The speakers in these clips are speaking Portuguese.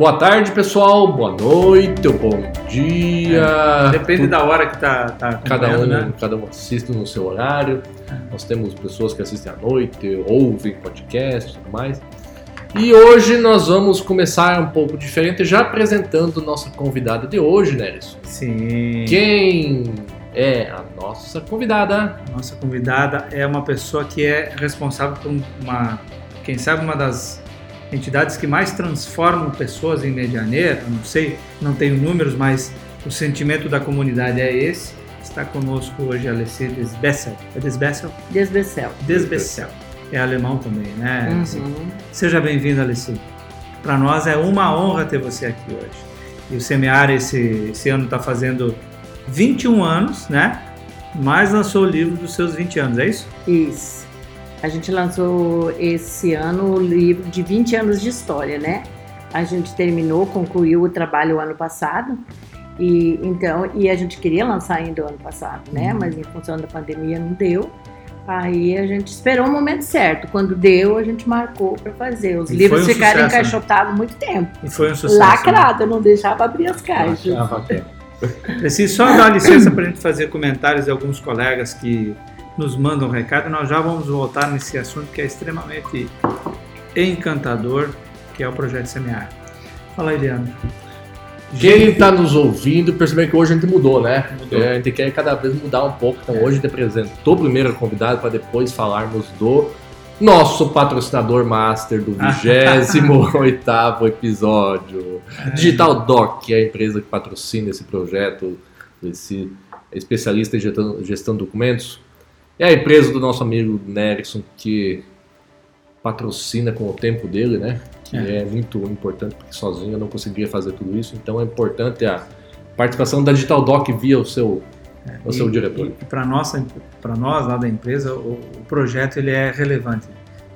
Boa tarde, pessoal. Boa noite ou bom dia. É, depende da hora que tá, tá cada um, né? cada um assiste no seu horário. Nós temos pessoas que assistem à noite, ouvem podcast e tudo mais. E hoje nós vamos começar um pouco diferente, já apresentando nossa convidada de hoje, Nélis. Sim. Quem é a nossa convidada? Nossa convidada é uma pessoa que é responsável por uma, quem sabe, uma das entidades que mais transformam pessoas em Medianeira. Não sei, não tenho números, mas o sentimento da comunidade é esse. Está conosco hoje a Alessia Desbessel. É Desbessel? Desbessel. Desbessel. É alemão também, né? Uhum. Seja bem-vindo, Alessia. Para nós é uma honra ter você aqui hoje. E o Semear esse, esse ano está fazendo 21 anos, né? Mas lançou o livro dos seus 20 anos, é isso? Isso. A gente lançou esse ano o livro de 20 anos de história, né? A gente terminou, concluiu o trabalho o ano passado. E então, e a gente queria lançar ainda o ano passado, né? Uhum. Mas em função da pandemia não deu. Aí a gente esperou o momento certo. Quando deu, a gente marcou para fazer. Os E livros um ficaram sucesso, né? encaixotados muito tempo. E foi um sucesso. né? Lacrado, eu não deixava abrir as caixas. Preciso só dar licença para a gente fazer comentários de alguns colegas que nos mandam um recado. Nós já vamos voltar nesse assunto que é extremamente encantador, que é o projeto Semear. Fala, Eliane. Quem está nos ouvindo percebeu que hoje a gente mudou, né? Mudou. É, a gente quer cada vez mudar um pouco. Então hoje a gente apresentou primeiro a convidado para depois falarmos do nosso patrocinador master do 28 episódio. Digital Doc, que é a empresa que patrocina esse projeto, esse especialista em gestão, gestão de documentos. É a empresa do nosso amigo Nerson, que patrocina com o tempo dele, né? Que é. muito importante, porque sozinho eu não conseguiria fazer tudo isso. Então é importante a participação da Digital Doc via o seu, o seu E- diretor. E, para nossa, para nós lá da empresa, o, o projeto ele é relevante.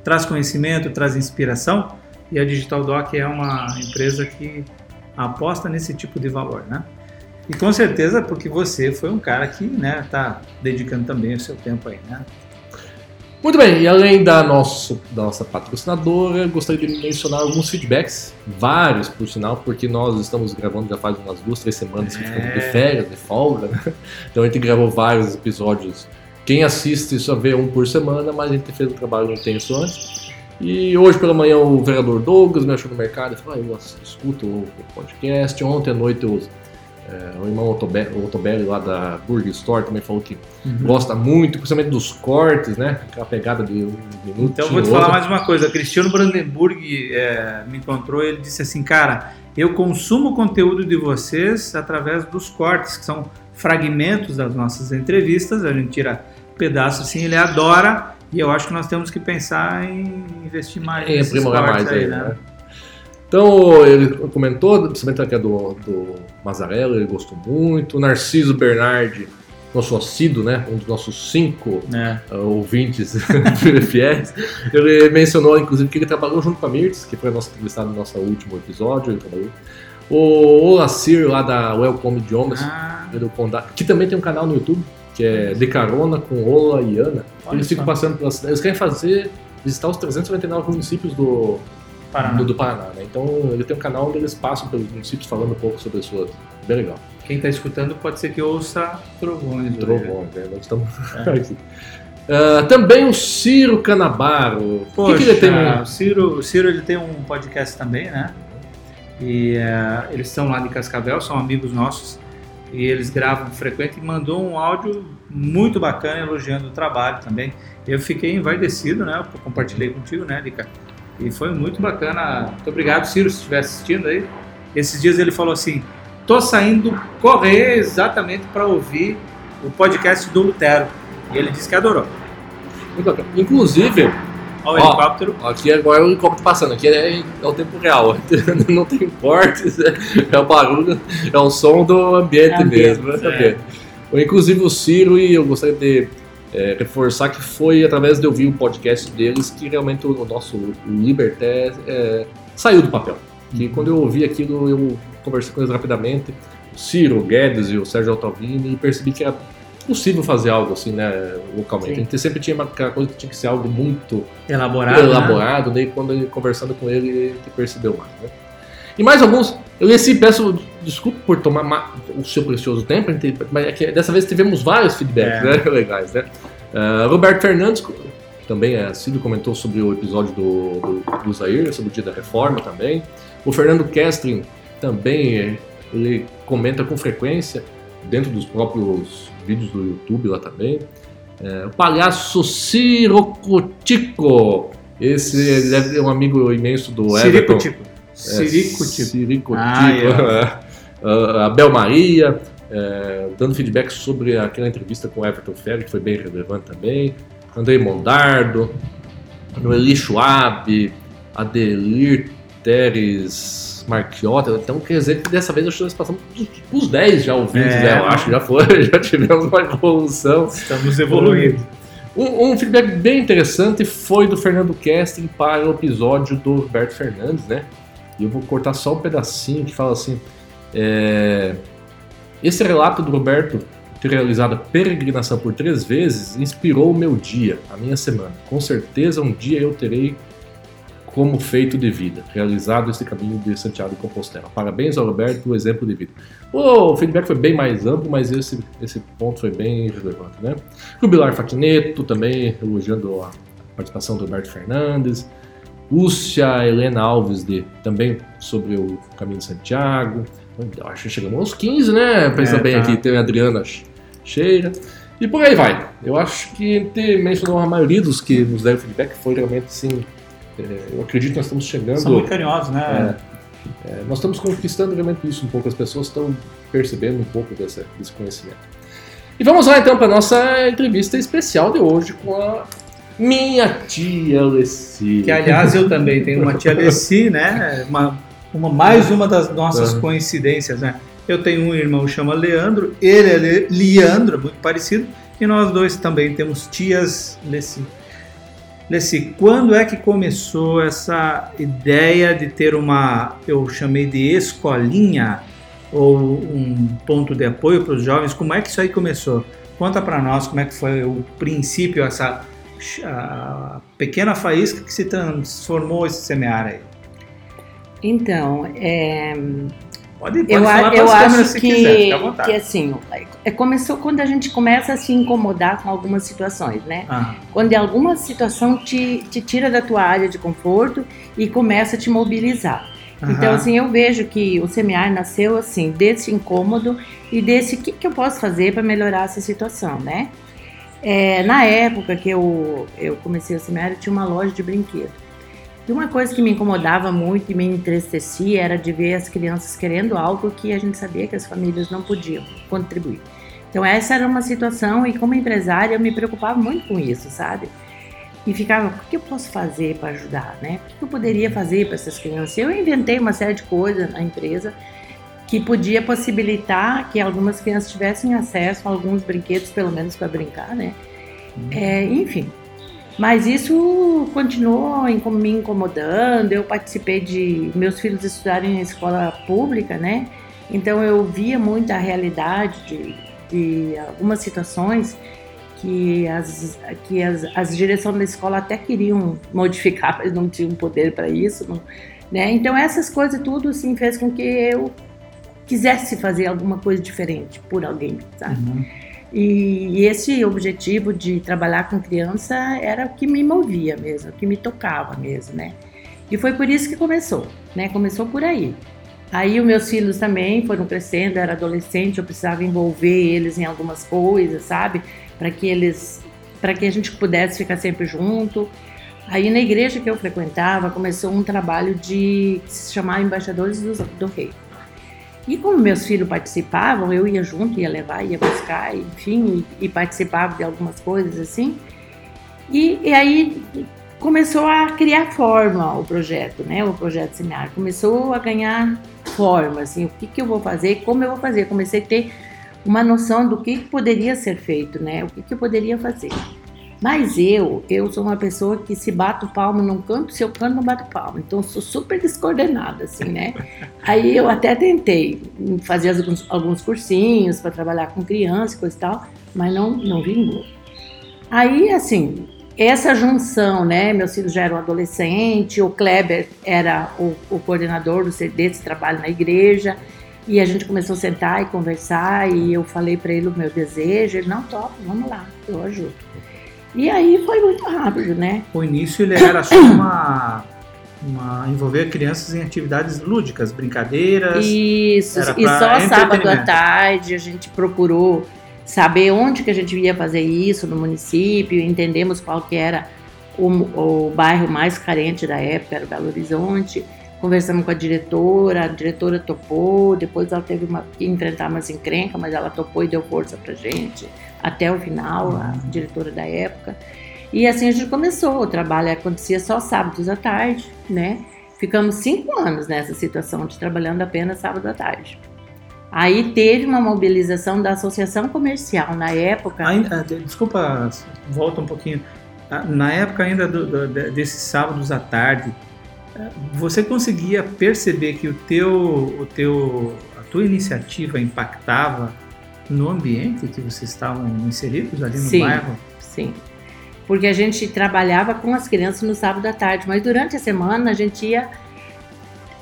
Traz conhecimento, traz inspiração e a Digital Doc é uma empresa que aposta nesse tipo de valor, né? E com certeza porque você foi um cara que, né, tá dedicando também o seu tempo aí, né? Muito bem, e além da, nosso, da nossa patrocinadora, gostaria de mencionar alguns feedbacks, vários por sinal, porque nós estamos gravando já faz umas duas, três semanas que É. ficamos de férias, de folga, né? Então a gente gravou vários episódios. Quem assiste só vê um por semana, mas a gente fez um trabalho intenso antes. E hoje pela manhã o vereador Douglas me achou no mercado e falou: ah, eu escuto o podcast. Ontem à noite eu, é, o irmão Otobe- o Otobelli lá da Burger Store também falou que gosta muito, principalmente dos cortes, né? Aquela pegada de um minuto. Então eu vou te falar mais uma coisa. Cristiano Brandenburg é, me encontrou e ele disse assim, cara, eu consumo o conteúdo de vocês através dos cortes, que são fragmentos das nossas entrevistas. A gente tira pedaços assim, ele adora. E eu acho que nós temos que pensar em investir mais nesses aprimorar cortes mais aí, né? Então, ele comentou, principalmente aqui do, do Mazarello, ele gostou muito. O Narciso Bernardi, nosso assíduo, né? Um dos nossos cinco É. uh, ouvintes fiéis. Ele mencionou, inclusive, que ele trabalhou junto com a Mirtz, que foi nosso entrevistado no nosso último episódio. Ele trabalhou. O Olacir, lá da Welcome Idiomas, Ah, que também tem um canal no YouTube, que é De Carona com Ola e Ana. Olha Eles ficam só. passando pelas cidades. Eles querem fazer, visitar os 399 municípios do, Paraná. do, do Paraná, né? Então ele tem um canal onde eles passam pelos municípios falando um pouco sobre as suas. Bem legal. Quem está escutando pode ser que ouça trovões. hoje. Trovões, né? Nós estamos É. aqui. Ah, também o Ciro Canabaro. O que, Poxa, que ele tem? o Ciro, o Ciro ele tem um podcast também, né? E é, eles são lá de Cascavel, são amigos nossos. E eles gravam frequente e mandou um áudio muito bacana elogiando o trabalho também. Eu fiquei envaidecido, né? Eu compartilhei contigo, né, Lica? E foi muito bacana. Muito obrigado, Ciro, se estiver assistindo aí. Esses dias ele falou assim: tô saindo correr exatamente para ouvir o podcast do Lutero. E ele disse que adorou. Muito bacana. Inclusive, Olha Ó. o helicóptero. aqui agora é o helicóptero passando, aqui é, é o tempo real. Não tem cortes, é, é o barulho, é o som do ambiente, Ambiente, mesmo. né? é. Inclusive o Ciro, e eu gostaria de é, reforçar que foi através de ouvir o podcast deles que realmente o nosso Liberté é, saiu do papel. Que quando eu ouvi aquilo, eu conversei com eles rapidamente, o Ciro, o Guedes e o Sérgio Altovini, e percebi que era possível fazer algo assim, né, localmente. Sim. A gente sempre tinha aquela coisa que tinha que ser algo muito Elaborado. né? elaborado, né? E quando conversando com ele, ele percebeu mais, né? E mais alguns. Eu esse peço desculpa por tomar o seu precioso tempo, mas é que dessa vez tivemos vários feedbacks é. né? legais, né? Uh, Roberto Fernandes também é assíduo, comentou sobre o episódio do, do, do Zaire, sobre o dia da reforma também. O Fernando Kestrin também ele comenta com frequência dentro dos próprios vídeos do YouTube lá também. É, o palhaço Cirocotico. Esse é um amigo imenso do Everton. Ciricotico. É, Ciricotico. Ah, yeah. a Bel Maria, é, dando feedback sobre aquela entrevista com o Everton Ferri, que foi bem relevante também. Andrei Mondardo, Noeli Schwab, Adelir Teres Marquiotta. Então quer dizer que dessa vez nós passamos os 10 já ouvintes, é, né? Eu acho que já foi, já tivemos uma evolução. Estamos evoluindo. Um, um, feedback bem interessante foi do Fernando Kesting para o episódio do Roberto Fernandes, né? E eu vou cortar só um pedacinho que fala assim: é, esse relato do Roberto ter realizado a peregrinação por três vezes inspirou o meu dia, a minha semana. Com certeza um dia eu terei como feito de vida, realizado esse caminho de Santiago de Compostela. Parabéns ao Roberto, o exemplo de vida. o feedback foi bem mais amplo, mas esse, esse ponto foi bem relevante, né? Rubilar Fatineto também elogiando a participação do Roberto Fernandes. Lúcia Helena Alves de, também sobre o caminho de Santiago. Acho que chegamos aos 15, né? Pensa é, bem tá. aqui, tem a Adriana Cheira. E por aí vai. Eu acho que ter mencionou a maioria dos que nos deram feedback foi realmente sim. É, eu acredito que nós estamos chegando. São muito carinhosos, né? É, é, nós estamos conquistando realmente isso um pouco. As pessoas estão percebendo um pouco desse, desse conhecimento. E vamos lá então para nossa entrevista especial de hoje com a minha tia Alessi. Que aliás eu também tenho uma tia Alessi, né? Uma uma, mais uma das nossas coincidências, né? Eu tenho um irmão que chama Leandro, ele é Leandro, muito parecido, e nós dois também temos tias Leci. Leci, quando é que começou essa ideia de ter uma, eu chamei de escolinha, ou um ponto de apoio para os jovens? Como é que isso aí começou? Conta para nós como é que foi o princípio, essa pequena faísca que se transformou esse semear aí. Então, é, pode, pode eu, falar eu acho que, quiser, que assim, é, começou quando a gente começa a se incomodar com algumas situações, né? Ah. Quando alguma situação te, te tira da tua área de conforto e começa a te mobilizar. Uhum. Então, assim, eu vejo que o semear nasceu assim, desse incômodo e desse o que, que eu posso fazer para melhorar essa situação, né? É, na época que eu, eu comecei semear, eu tinha uma loja de brinquedos. E uma coisa que me incomodava muito e me entristecia era de ver as crianças querendo algo que a gente sabia que as famílias não podiam contribuir. Então essa era uma situação e como empresária eu me preocupava muito com isso, sabe? E ficava, o que eu posso fazer para ajudar, né? O que eu poderia fazer para essas crianças? Eu inventei uma série de coisas na empresa que podia possibilitar que algumas crianças tivessem acesso a alguns brinquedos, pelo menos para brincar, né? Uhum. É, enfim, mas isso continuou me incomodando. Eu participei de meus filhos estudarem em escola pública, né? Então eu via muito a realidade de, de algumas situações que as que as, as direções da escola até queriam modificar, mas não tinham poder para isso, não, né? Então essas coisas tudo assim fez com que eu quisesse fazer alguma coisa diferente por alguém, sabe? Uhum. E, esse objetivo de trabalhar com criança era o que me movia mesmo, o que me tocava mesmo, né? E foi por isso que começou, né? Começou por aí. Aí os meus filhos também foram crescendo, era adolescente, eu precisava envolver eles em algumas coisas, sabe? Para que eles, para que a gente pudesse ficar sempre junto. Aí na igreja que eu frequentava começou um trabalho de se chamar embaixadores do, do rei. E como meus filhos participavam, eu ia junto, ia levar, ia buscar, enfim, e, e participava de algumas coisas assim. E, e, aí começou a criar forma o projeto, né? O projeto seminário começou a ganhar forma, assim, o que, que eu vou fazer, como eu vou fazer. Comecei a ter uma noção do que poderia ser feito, né? O que, que eu poderia fazer. Mas eu, eu sou uma pessoa que se bato palmo num canto, se eu canto não bato palmo. Então sou super descoordenada, assim, né? Aí eu até tentei fazer alguns, alguns cursinhos para trabalhar com criança e coisa e tal, mas não, não vingou. Aí, assim, essa junção, né? Meus filhos já eram adolescentes, o Kleber era o, o coordenador do, desse trabalho na igreja, e a gente começou a sentar e conversar, e eu falei para ele o meu desejo, ele, não, top, vamos lá, eu ajudo. E aí foi muito rápido, né? O início ele era só uma, uma envolver crianças em atividades lúdicas, brincadeiras. Isso, e só sábado à tarde a gente procurou saber onde que a gente ia fazer isso no município, entendemos qual que era o, o bairro mais carente da época, era Belo Horizonte. Conversamos com a diretora, a diretora topou, depois ela teve uma, que enfrentar umas encrencas, mas ela topou e deu força pra gente, até o final, a uhum. diretora da época. E assim a gente começou, o trabalho acontecia só sábados à tarde, né? Ficamos cinco anos nessa situação de trabalhando apenas sábado à tarde. Aí teve uma mobilização da associação comercial na época. Ainda, ah, desculpa, volta um pouquinho. Ah, na época ainda do, do, desses sábados à tarde, ah, você conseguia perceber que o teu, o teu, a tua iniciativa impactava no ambiente que vocês estavam inseridos ali no sim, bairro? Sim, porque a gente trabalhava com as crianças no sábado à tarde, mas durante a semana a gente ia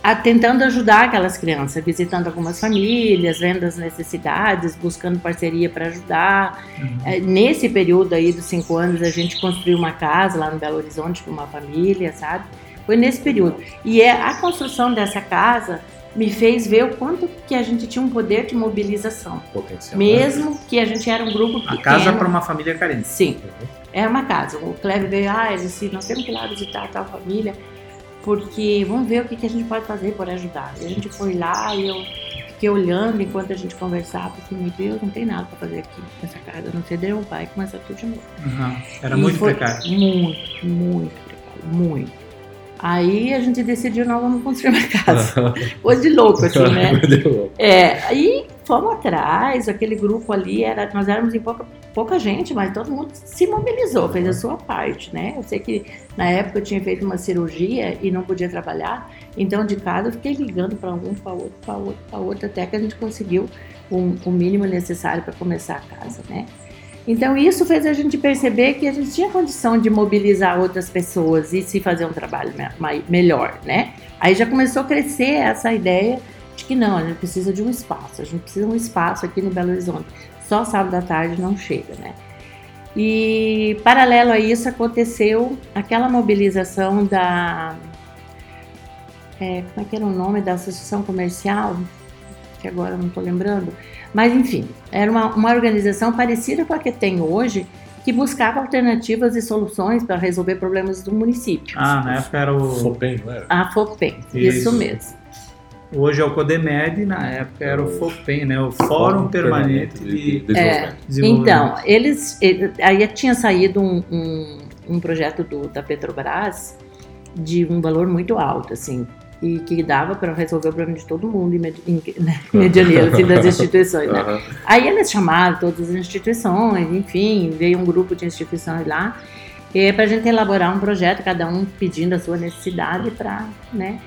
a, tentando ajudar aquelas crianças, visitando algumas famílias, vendo as necessidades, buscando parceria para ajudar. Uhum. É, nesse período aí dos cinco anos, a gente construiu uma casa lá no Belo Horizonte para uma família, sabe? Foi nesse período. E é, a construção dessa casa me fez ver o quanto que a gente tinha um poder de mobilização. Potencial. Mesmo que a gente era um grupo pequeno. A casa para uma família carente. Sim. É uma casa. O Cleber veio, ah, disse, nós temos que ir lá visitar tal família porque vamos ver o que, que a gente pode fazer para ajudar. E a gente foi lá e eu fiquei olhando enquanto a gente conversava, assim, meu Deus, não tem nada para fazer aqui nessa casa, não sei de um pai começa tudo de novo. Uhum. Era e muito precário. Muito, muito precário, muito. Aí a gente decidiu, não, vamos construir uma casa. Coisa de louco, assim, né? é, aí fomos atrás, aquele grupo ali, era, nós éramos em pouca, pouca gente, mas todo mundo se mobilizou, fez a sua parte, né? Eu sei que na época eu tinha feito uma cirurgia e não podia trabalhar, então de casa eu fiquei ligando para um, para outro, para outro, para outro, até que a gente conseguiu o, o mínimo necessário para começar a casa, né? Então isso fez a gente perceber que a gente tinha condição de mobilizar outras pessoas e se fazer um trabalho me melhor, né? Aí já começou a crescer essa ideia de que não, a gente precisa de um espaço, a gente precisa de um espaço aqui no Belo Horizonte. Só sábado à tarde não chega, né? E paralelo a isso aconteceu aquela mobilização da é, como é que era o nome da associação comercial que agora não estou lembrando, mas enfim, era uma, uma organização parecida com a que tem hoje, que buscava alternativas e soluções para resolver problemas do município. Ah, na época era o. FOPEM, não era? A FOPEM, isso, isso mesmo. Hoje é o CODEMED, na época era o FOPEM, né? O Fórum, Fórum Permanente, Permanente de, de, é, Então, eles, aí tinha saído um, um, um projeto do, da Petrobras de um valor muito alto, assim, e que dava para resolver o problema de todo mundo em, né, medianeiro, assim, das instituições, né? Uhum. Aí eles chamaram todas as instituições, enfim, veio um grupo de instituições lá, é para a gente elaborar um projeto, cada um pedindo a sua necessidade para, né?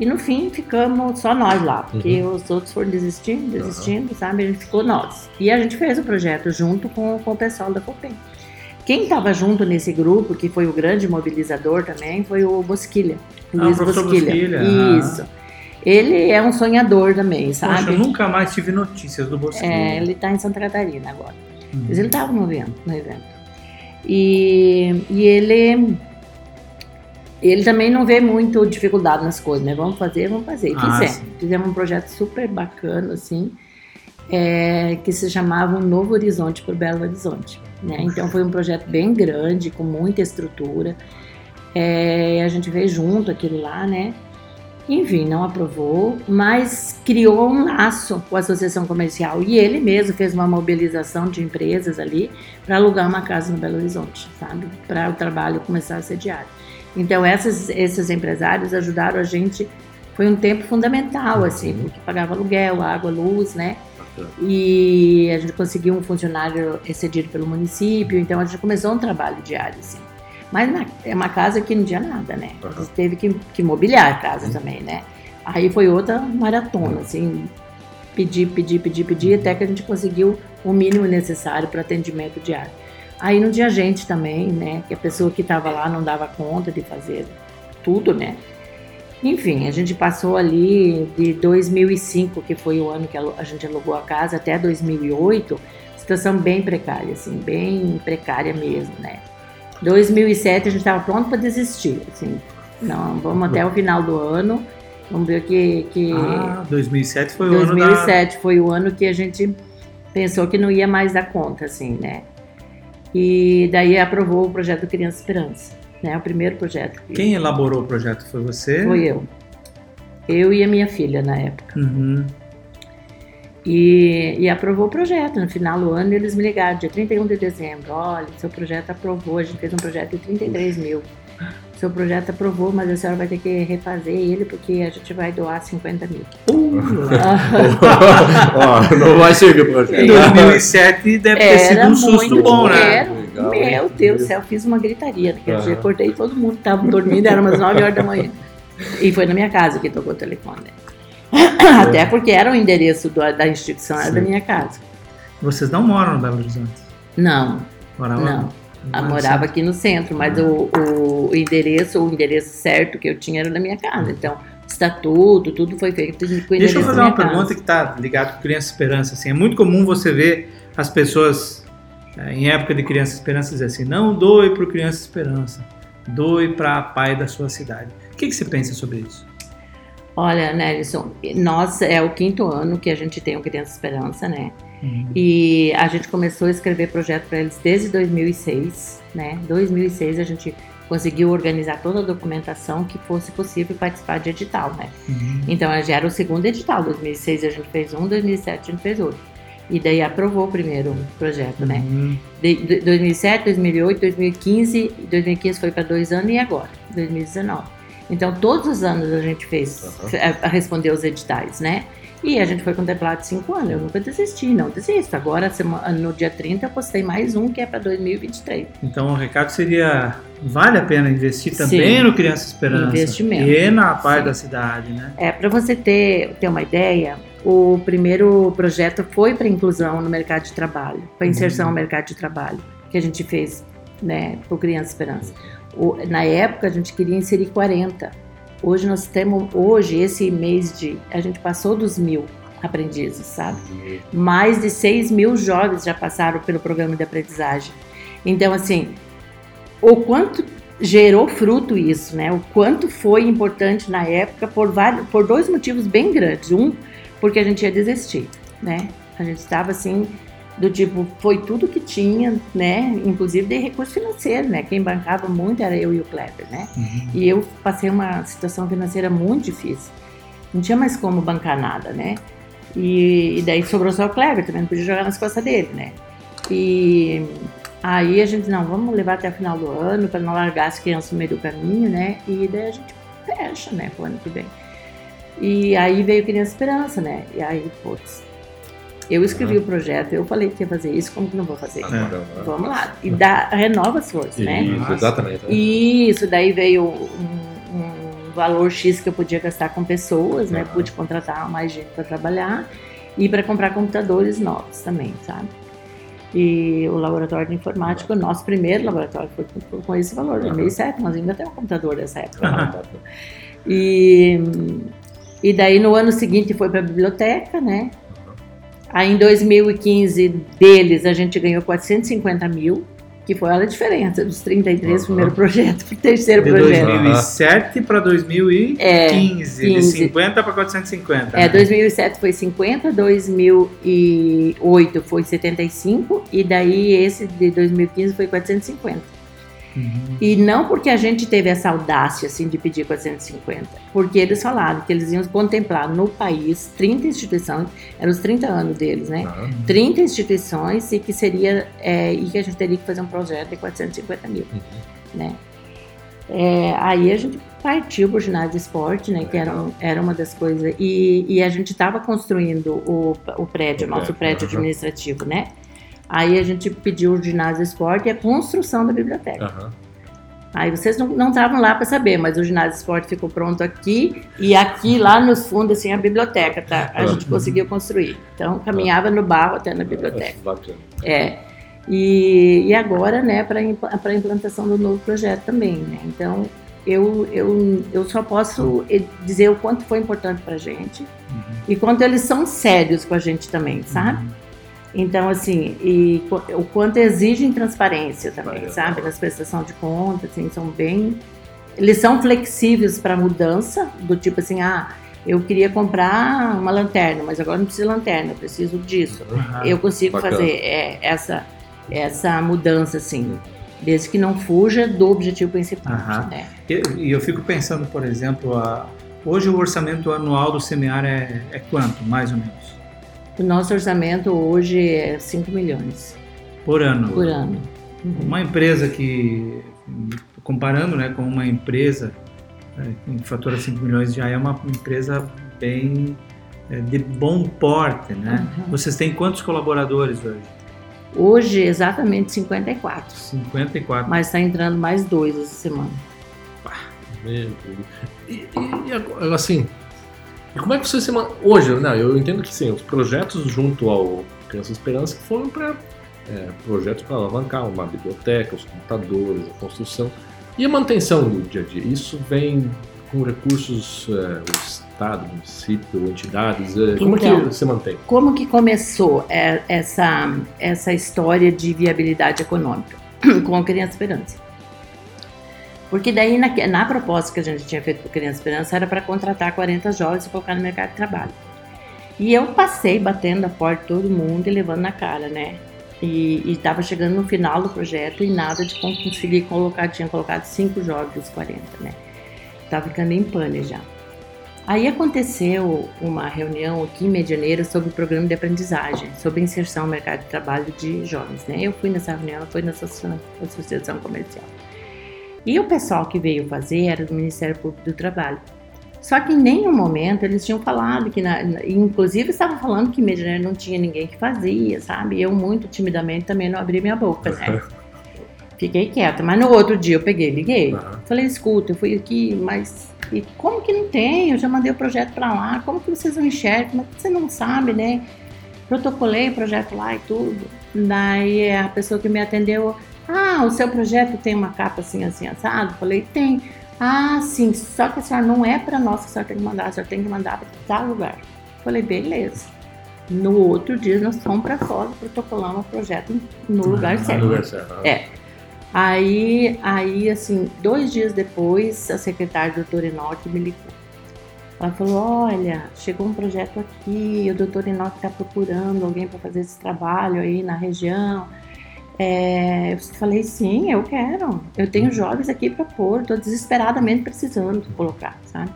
E no fim ficamos só nós lá, porque uhum. os outros foram desistindo, desistindo, uhum. sabe? A gente ficou nós. E a gente fez o projeto junto com, com o pessoal da FOPEM. Quem estava junto nesse grupo, que foi o grande mobilizador também, foi o Bosquilha. Ah, Luiz Bosquilha. Bosquilha. Isso. Ele é um sonhador também, sabe? Poxa, eu nunca mais tive notícias do Bosquilha. É, ele está em Santa Catarina agora. Uhum. Mas ele estava no evento, no evento. E, e ele ele também não vê muito dificuldade nas coisas, né? Vamos fazer, vamos fazer. E ah, fizemos. Fizemos um projeto super bacana, assim, é, que se chamava um Novo Horizonte para o Belo Horizonte. Né? Então foi um projeto bem grande, com muita estrutura. É, a gente veio junto aquilo lá, né? Enfim, não aprovou, mas criou um laço com a associação comercial e ele mesmo fez uma mobilização de empresas ali para alugar uma casa no Belo Horizonte, sabe? Para o trabalho começar a ser diário. Então, essas, esses empresários ajudaram a gente, foi um tempo fundamental, assim, porque pagava aluguel, água, luz, né? E a gente conseguiu um funcionário excedido pelo município, então a gente começou um trabalho diário, assim. Mas na, é uma casa que não tinha nada, né? A gente teve que, que mobiliar a casa uhum. também, né? Aí foi outra maratona, assim, pedir, pedir, pedir, pedir, até que a gente conseguiu o mínimo necessário para atendimento diário. Aí não tinha gente também, né? Que a pessoa que estava lá não dava conta de fazer tudo, né? Enfim, a gente passou ali de 2005, que foi o ano que a gente alugou a casa, até 2008, situação bem precária, assim, bem precária mesmo, né? 2007 a gente estava pronto para desistir, assim, não, vamos até o final do ano, vamos ver que... que ah, 2007 foi o 2007 ano 2007 foi o ano que a gente pensou que não ia mais dar conta, assim, né? E daí aprovou o projeto Criança Esperança, né? O primeiro projeto. Quem elaborou o projeto foi você? Foi eu. Eu e a minha filha na época. Uhum. E, e, aprovou o projeto. No final do ano, eles me ligaram, dia 31 de dezembro. Olha, seu projeto aprovou. A gente fez um projeto de 33 mil. Seu projeto aprovou, mas a senhora vai ter que refazer ele porque a gente vai doar 50 mil. Uh, Ó, não vai seguir o projeto. em 2007 deve ter sido um susto muito, bom, né? Era, Legal. meu Deus do céu, fiz uma gritaria naquele Aham. dia. Acordei todo mundo que estava dormindo, era umas 9 horas da manhã. E foi na minha casa que tocou o telefone. Até porque era o endereço do- da instituição, era da Sim. minha casa. Vocês não moram no Belo Horizonte? Não, Moravam não. Eu Belo morava aqui no centro, mas o, o endereço, o endereço certo que eu tinha era da minha casa. Então, estatuto, tudo foi feito com o Deixa eu fazer uma casa. pergunta que está ligada com Criança Esperança. Assim, é muito comum você ver as pessoas eh, em época de Criança Esperança dizer assim: não doe para o Criança Esperança, doe para a pai da sua cidade. O que, que você pensa sobre isso? Olha, Nelson, nós é o quinto ano que a gente tem o Criança Esperança, né? Uhum. E a gente começou a escrever projeto para eles desde 2006, né? 2006 a gente conseguiu organizar toda a documentação que fosse possível participar de edital, né? Uhum. Então já era o segundo edital, 2006 a gente fez um, 2007 a gente fez outro. E daí aprovou o primeiro projeto, né? Uhum. De, de 2007, 2008, 2015, 2015 foi para dois anos e agora, 2019. Então todos os anos a gente fez, Aham. a, a responder os editais, né? E a gente foi contemplado cinco anos. Eu nunca desisti, não desisto. Agora, no dia 30, eu postei mais um que é para 2023. Então o recado seria: vale a pena investir também Sim. no Criança Esperança Investimento. e na Sim. da cidade, né? É, para você ter, ter uma ideia, o primeiro projeto foi para inclusão no mercado de trabalho, para inserção Uhum. no mercado de trabalho, que a gente fez, né, para o Criança Esperança. O- na época a gente queria inserir 40. Hoje nós temos, hoje esse mês de, a gente passou dos mil aprendizes, sabe? Mais de 6 mil jovens já passaram pelo programa de aprendizagem. Então, assim, o quanto gerou fruto isso, né? O quanto foi importante na época por, vários, por dois motivos bem grandes. Um, porque a gente ia desistir, né? A gente estava assim, do tipo, foi tudo que tinha, né? Inclusive de recurso financeiro, né? Quem bancava muito era eu e o Kleber, né? E eu passei uma situação financeira muito difícil. Não tinha mais como bancar nada, né? E, e daí sobrou só o Kleber, também não podia jogar nas costas dele, né? E aí a gente, não, vamos levar até o final do ano para não largar as crianças no meio do caminho, né? E daí a gente fecha, né, pro ano que vem. E aí veio Criança Esperança, né? E aí, putz, eu escrevi o projeto, eu falei que ia fazer isso, como que não vou fazer? Agora, Vamos lá. E dá, renova as forças, né? Isso, exatamente. Isso, daí veio um, um valor X que eu podia gastar com pessoas, né? Pude contratar mais gente para trabalhar e para comprar computadores novos também, sabe? E o laboratório de informática, o nosso primeiro laboratório foi com, esse valor, Aham. 2007, nós ainda temos um computador dessa época. e, e daí no ano seguinte foi para a biblioteca, né? Aí em 2015 deles a gente ganhou 450 mil, que foi a diferença dos 33 Aham. primeiro projeto para o terceiro De projeto. 2007 para 2015, É, de 15. 50 para 450. É, né? 2007 foi 50, 2008 foi 75 e daí esse de 2015 foi 450. Uhum. E não porque a gente teve essa audácia assim de pedir 450, porque eles falaram que eles iam contemplar no país 30 instituições, eram os 30 anos deles, né? Aham. 30 instituições e que seria é, e que a gente teria que fazer um projeto de 450 mil, Uhum. né? É, aí a gente partiu para o ginásio de esporte, né? Que era, era uma das coisas e, e a gente estava construindo o, o prédio, O nosso prédio, administrativo, né? Aí a gente pediu o ginásio esporte e a construção da biblioteca. Aham. Aí vocês não estavam lá para saber, mas o ginásio esporte ficou pronto aqui e aqui lá nos fundos assim a biblioteca, tá? A gente Uhum. conseguiu construir. Então caminhava no barro até na biblioteca. Bacana. É. E, e agora, né, para a implantação do novo projeto também, né? Então, eu, eu, eu só posso dizer o quanto foi importante para a gente uhum. e quanto eles são sérios com a gente também, sabe? Então, assim, e o quanto exigem transparência também, sabe? Nas prestações de contas, assim, são bem. Eles são flexíveis para mudança, do tipo assim, ah, eu queria comprar uma lanterna, mas agora não preciso de lanterna, eu preciso disso. Uhum. Eu consigo Bacana. fazer é, essa, essa mudança, assim, desde que não fuja do objetivo principal. Uhum. Né? E eu, eu, fico pensando, por exemplo, a, hoje o orçamento anual do SEMEAR é, é quanto, mais ou menos? O nosso orçamento hoje é 5 milhões. Por ano? Por ano. Uhum. Uma empresa que, comparando né, com uma empresa é, que fatura 5 milhões, já é uma empresa bem é, de bom porte, né? Uhum. Vocês têm quantos colaboradores hoje? Hoje, exatamente 54. 54. Mas está entrando mais dois essa semana. Meu Deus. E, e, e assim, e como é que você se Hoje, né, eu entendo que sim, os projetos junto ao Criança Esperança foram para é, projetos para alavancar uma biblioteca, os computadores, a construção e a manutenção do dia a dia. Isso vem com recursos é, o Estado, município, entidades. É, como então, que você mantém? Como que começou é, essa, essa história de viabilidade econômica com a Criança Esperança? Porque daí, na, na proposta que a gente tinha feito para Criança Esperança, era para contratar 40 jovens e colocar no mercado de trabalho. E eu passei batendo a porta de todo mundo e levando na cara, né? E estava chegando no final do projeto e nada de conseguir colocar, tinha colocado 5 jovens dos 40, né? Estava ficando em pane já. Aí aconteceu uma reunião aqui em Medianeira sobre o programa de aprendizagem, sobre inserção no mercado de trabalho de jovens, né? Eu fui nessa reunião, foi na associação comercial. E o pessoal que veio fazer era do Ministério Público do Trabalho. Só que em nenhum momento eles tinham falado que, na, inclusive estavam falando que Medianeira não tinha ninguém que fazia, sabe? Eu muito timidamente também não abri minha boca, né? Fiquei quieta, mas no outro dia eu peguei, liguei. Uhum. Falei, escuta, eu fui aqui, mas e como que não tem? Eu já mandei o projeto para lá, como que vocês não enxergam? Mas você não sabe, né? Protocolei o projeto lá e tudo. Daí a pessoa que me atendeu, ah, o seu projeto tem uma capa assim, assim, assado? Falei, tem. Ah, sim, só que a senhora não é para nós que a senhora tem que mandar, a senhora tem que mandar para tal lugar. Falei, beleza. No outro dia nós fomos para fora, protocolamos o projeto no lugar ah, certo. No lugar certo. É. Aí, aí, assim, dois dias depois, a secretária, doutora Enoque, me ligou. Ela falou: Olha, chegou um projeto aqui, o doutor Enoque está procurando alguém para fazer esse trabalho aí na região. É, eu falei, sim, eu quero. Eu tenho uhum. jovens aqui para pôr, estou desesperadamente precisando colocar, sabe?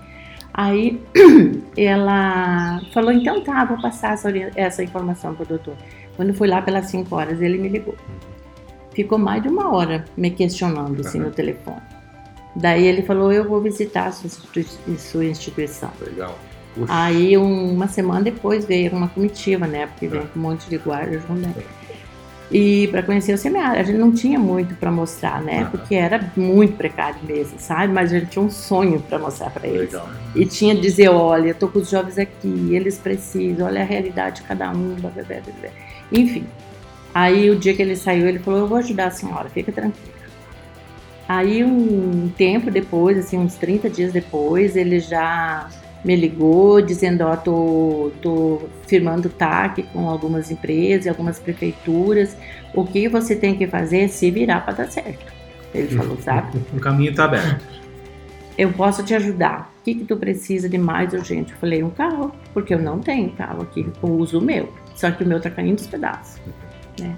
Aí ela falou, então tá, vou passar essa, essa informação para o doutor. Quando fui lá pelas 5 horas, ele me ligou. Ficou mais de uma hora me questionando assim uhum. no telefone. Daí ele falou, eu vou visitar a sua, sua instituição. Legal. Aí um, uma semana depois veio uma comitiva, né? Porque vem com um monte de guardas junto. Né? E para conhecer o semiárido. A gente não tinha muito para mostrar, né? Porque era muito precário mesmo, sabe? Mas a gente tinha um sonho para mostrar para eles. Legal. E tinha de dizer, olha, eu tô com os jovens aqui, eles precisam, olha a realidade de cada um, blá, blá, blá, blá. enfim. Aí o dia que ele saiu, ele falou, eu vou ajudar a senhora, fica tranquila. Aí um tempo depois, assim, uns 30 dias depois, ele já me ligou dizendo, ó, oh, tô, tô firmando TAC com algumas empresas, algumas prefeituras, o que você tem que fazer é se virar para dar certo. Ele falou, sabe? O caminho está aberto. Eu posso te ajudar. O que, que tu precisa de mais urgente? Eu falei, um carro, porque eu não tenho carro aqui, eu uso o meu. Só que o meu tá caindo dos pedaços. Né?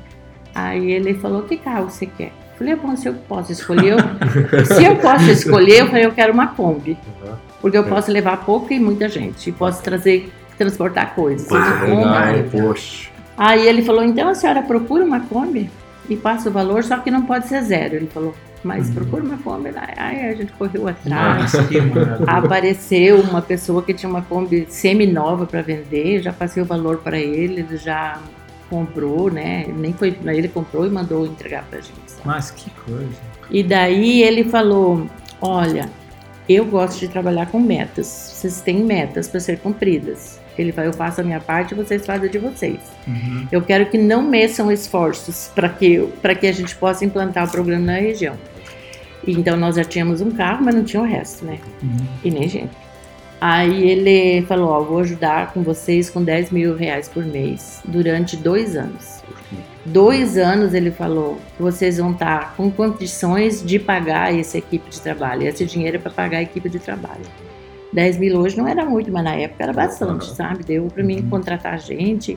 Aí ele falou, que carro você quer? Eu falei, é bom, se eu posso escolher, eu... se eu posso escolher, eu falei, eu quero uma Kombi. Uhum. Porque eu é. posso levar pouca e muita gente. E posso trazer, transportar coisas. Ah, legal, poxa. Aí ele falou, então a senhora procura uma Kombi e passa o valor, só que não pode ser zero. Ele falou, mas uhum. procura uma Kombi. Aí a gente correu atrás. Nossa, Apareceu uma pessoa que tinha uma Kombi semi-nova para vender, já passei o valor para ele, ele já comprou, né? Nem foi, ele comprou e mandou entregar pra gente. Sabe? Mas que coisa. E daí ele falou: Olha, eu gosto de trabalhar com metas. Vocês têm metas para ser cumpridas. Ele falou, eu faço a minha parte, vocês fazem a de vocês. Uhum. Eu quero que não meçam esforços para que, para que a gente possa implantar o programa na região. E, Então nós já tínhamos um carro, mas não tinha o resto, né? Uhum. E nem gente. Aí ele falou, ó, vou ajudar com vocês com 10 mil reais por mês durante dois anos. Dois anos ele falou que vocês vão estar com condições de pagar essa equipe de trabalho. Esse dinheiro é para pagar a equipe de trabalho. 10 mil hoje não era muito, mas na época era bastante, Uhum. sabe? Deu para mim Uhum. contratar gente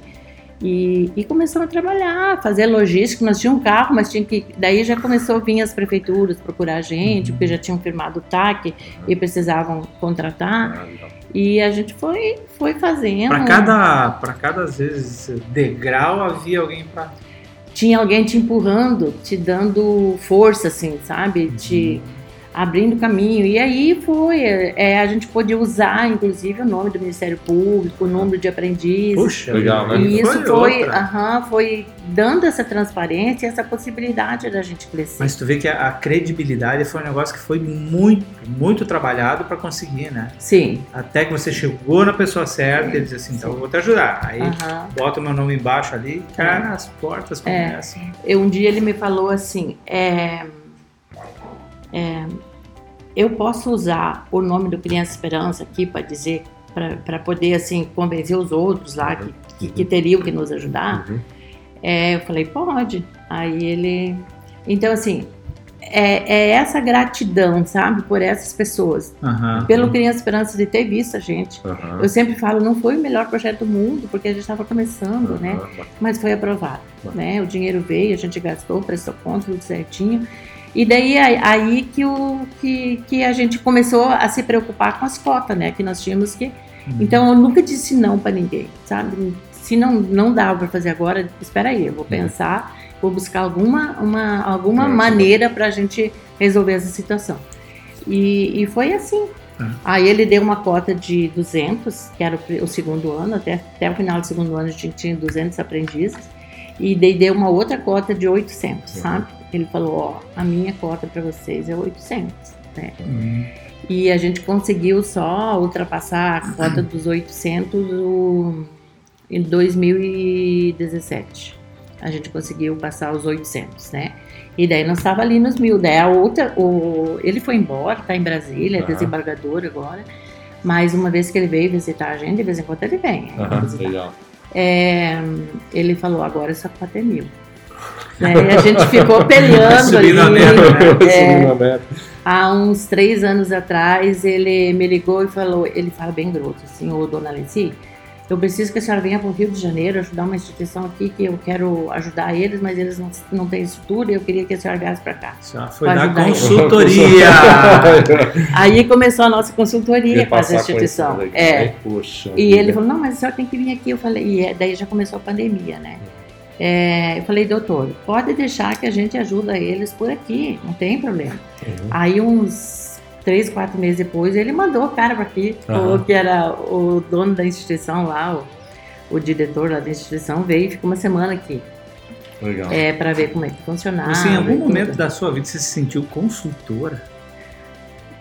e, e começamos a trabalhar, fazer logística. Nós tínhamos um carro, mas tinha que. Daí já começou a vir as prefeituras procurar a gente, Uhum. porque já tinham firmado o TAC e precisavam contratar. E a gente foi, foi fazendo. Para cada, para cada às vezes degrau havia alguém para Tinha alguém te empurrando, te dando força, assim, sabe? Te abrindo caminho. E aí foi. é, a gente podia usar, inclusive, o nome do Ministério Público, o número de aprendizes. Puxa, Legal, né? E isso foi, outra. aham, foi dando essa transparência e essa possibilidade da gente crescer. Mas tu vê que a, a credibilidade foi um negócio que foi muito, muito trabalhado para conseguir, né? Sim. Até que você chegou na pessoa certa e disse assim, então eu vou te ajudar. Aí aham. bota o meu nome embaixo ali, cara, as portas É. começam. Eu, um dia ele me falou assim: é, é, eu posso usar o nome do Criança Esperança aqui para dizer, para poder assim convencer os outros lá que, que, que teriam que nos ajudar? Uhum. É, eu falei: pode. Aí ele. Então, assim, é, é essa gratidão, sabe, por essas pessoas. Aham. Pelo Criança Esperança de ter visto a gente. Aham. Eu sempre falo, não foi o melhor projeto do mundo, porque a gente estava começando, né? Aham. mas foi aprovado, né? O dinheiro veio, a gente gastou, prestou conta, tudo certinho. E daí aí- aí que, o, que, que a gente começou a se preocupar com as cotas, né? Que nós tínhamos que. Uhum. Então eu nunca disse não para ninguém, sabe? Se não, não dá para fazer agora, espera aí, eu vou pensar, vou buscar alguma, uma, alguma maneira para a gente resolver essa situação. E, e foi assim. Tá. Aí ele deu uma cota de 200, que era o, o segundo ano, até, até o final do segundo ano a gente tinha 200 aprendizes, e daí deu uma outra cota de 800, Uhum. sabe? Ele falou, ó, a minha cota para vocês é 800, né? Uhum. E a gente conseguiu só ultrapassar a cota dos 800 o- em 2017. A gente conseguiu passar os 800, né? E daí nós estava ali nos mil. Daí a outra, o, ele foi embora, tá em Brasília, é desembargador agora. Mas uma vez que ele veio visitar a gente, de vez em quando ele vem. né, visitar. legal. É, ele falou, agora essa cota é mil. Né? E a gente ficou peleando ali. Subindo a meta, né? é, meta. Há uns três anos atrás, ele me ligou e falou, ele fala bem grosso, assim, ô dona Alici, eu preciso que a senhora venha para o Rio de Janeiro ajudar uma instituição aqui que eu quero ajudar eles, mas eles não, não têm estrutura e eu queria que a senhora viesse para cá. Só foi ele. consultoria. Aí começou a nossa consultoria Ia com essa com instituição. daqui, É. Poxa. E vida. ele falou, não, mas a senhora tem que vir aqui. Eu falei, e é- daí já começou a pandemia, né? É, eu falei, doutor, pode deixar que a gente ajuda eles por aqui, não tem problema. Uhum. Aí uns três, quatro meses depois, ele mandou o cara para aqui, falou que era o dono da instituição lá, o, o diretor lá da instituição, veio e ficou uma semana aqui, Legal. é, para ver como é que funcionava. Você, em algum e tudo. momento da sua vida, você se sentiu consultora?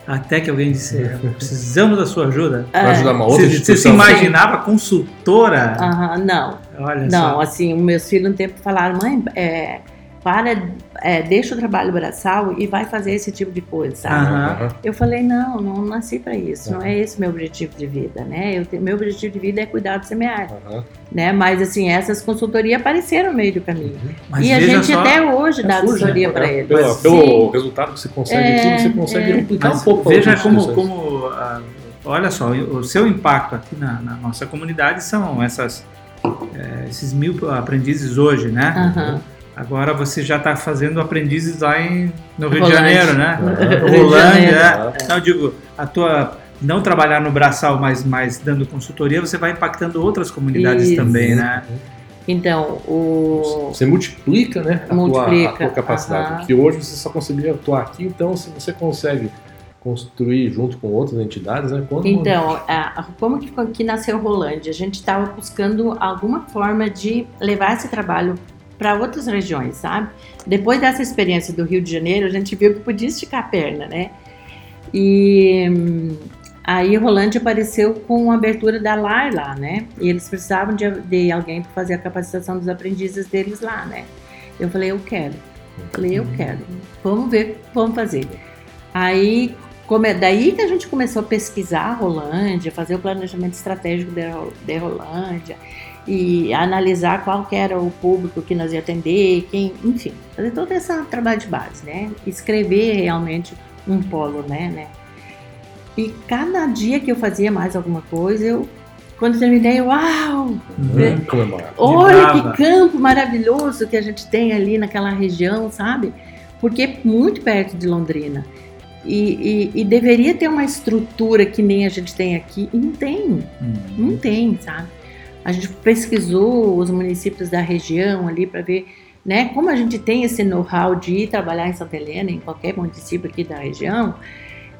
Até que alguém disse, precisamos da sua ajuda? Pra ajudar uma outra Você, você se instituição. imaginava consultora? Aham, não, Olha não, só. assim, meus filhos um tempo falaram, mãe, é, para, é, deixa o trabalho braçal e vai fazer esse tipo de coisa, sabe? Aham. Eu falei, não, não nasci para isso, não é esse meu objetivo de vida, né? Eu, te- meu objetivo de vida é cuidar do semear, Aham. né? Mas, assim, essas consultorias apareceram no meio do caminho. Mas e a gente até hoje dá Surge, assessoria né? para É, eles. Pelo, pelo resultado que você consegue É, aqui, você consegue é. replicar Mas um pouco. pra veja como, como ah, olha só, o seu impacto aqui na, na nossa comunidade são essas, eh, esses mil aprendizes hoje, né? Aham. Agora você já está fazendo aprendizes lá em, no Rio de Rolândia. Janeiro, né? De Rolândia, Janeiro. é. Não, eu digo, a tua não trabalhar no braçal, mas, mas dando consultoria, você vai impactando outras comunidades Isso. também, né? Então, o... Você multiplica, né? A, Multiplica, tua, a tua capacidade. aham. Porque hoje você só conseguiria atuar aqui, então se você consegue construir junto com outras entidades, né? Quando Então, a- a- como que, que nasceu Rolândia? A gente estava buscando alguma forma de levar esse trabalho para outras regiões, sabe? Depois dessa experiência do Rio de Janeiro, a gente viu que podia esticar a perna, né? E Aí Rolândia apareceu com a abertura da LAR lá, né? E eles precisavam de, de alguém para fazer a capacitação dos aprendizes deles lá, né? Eu falei, eu quero. Eu falei, eu quero. Vamos ver, vamos fazer. Aí, como é daí que a gente começou a pesquisar a Rolândia, fazer o planejamento estratégico de Rolândia e analisar qual que era o público que nós ia atender, quem, enfim, fazer todo esse trabalho de base, né? Escrever realmente um polo, né, né? E cada dia que eu fazia mais alguma coisa, eu quando terminei, uau! Né? Olha que campo maravilhoso que a gente tem ali naquela região, sabe? Porque é muito perto de Londrina. E, e, e, deveria ter uma estrutura que nem a gente tem aqui. E não tem. Uhum. Não tem, sabe? A gente pesquisou os municípios da região ali para ver né, como a gente tem esse know-how de ir trabalhar em Santa Helena, em qualquer município aqui da região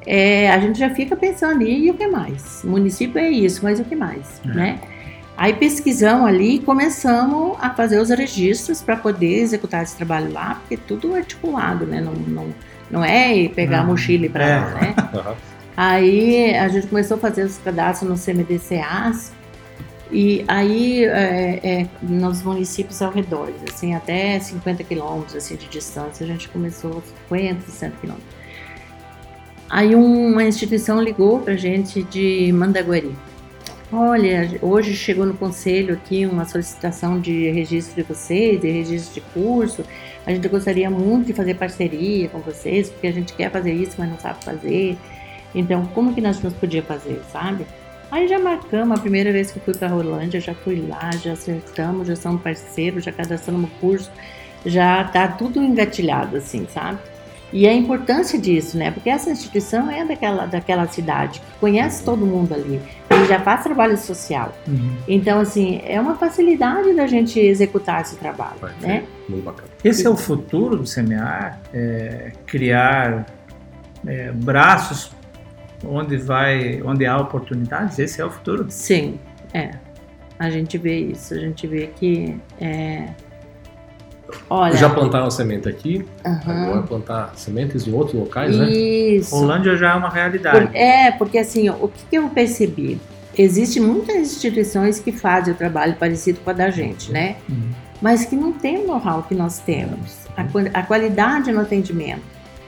é, a gente já fica pensando, e o que mais? O município é isso, mas o que mais, é. né? Aí pesquisamos ali e começamos a fazer os registros para poder executar esse trabalho lá, porque tudo articulado, né? Não, não, não é pegar a mochila para é. lá, né? Aí a gente começou a fazer os cadastros no CMDCAs e aí é, é, nos municípios ao redor, assim, até 50 quilômetros assim, de distância, a gente começou 50, 60 quilômetros. Aí uma instituição ligou para a gente de Mandaguari. Olha, hoje chegou no conselho aqui uma solicitação de registro de vocês, de registro de curso. A gente gostaria muito de fazer parceria com vocês, porque a gente quer fazer isso, mas não sabe fazer. Então, como que nós nos podíamos fazer, sabe? Aí já marcamos, a primeira vez que eu fui para a Rolândia, já fui lá, já acertamos, já somos parceiros, já cadastramos o curso, já tá tudo engatilhado, assim, sabe? E a importância disso, né? Porque essa instituição é daquela, daquela cidade, que conhece todo mundo ali, e já faz trabalho social. Uhum. Então, assim, é uma facilidade da gente executar esse trabalho, Vai, né? Muito bacana. Esse é o futuro do semear, é, criar é, braços onde vai, onde há oportunidades. Esse é o futuro. Sim, é. A gente vê isso. A gente vê que é, Olha, já plantaram semente aqui, agora plantar sementes em outros locais, né? Isso. Holândia já é uma realidade. Por, é, porque assim, o que, que eu percebi? Existem muitas instituições que fazem o trabalho parecido com a da gente, né? Uhum. Mas que não tem o know-how que nós temos, a, a, qualidade no atendimento.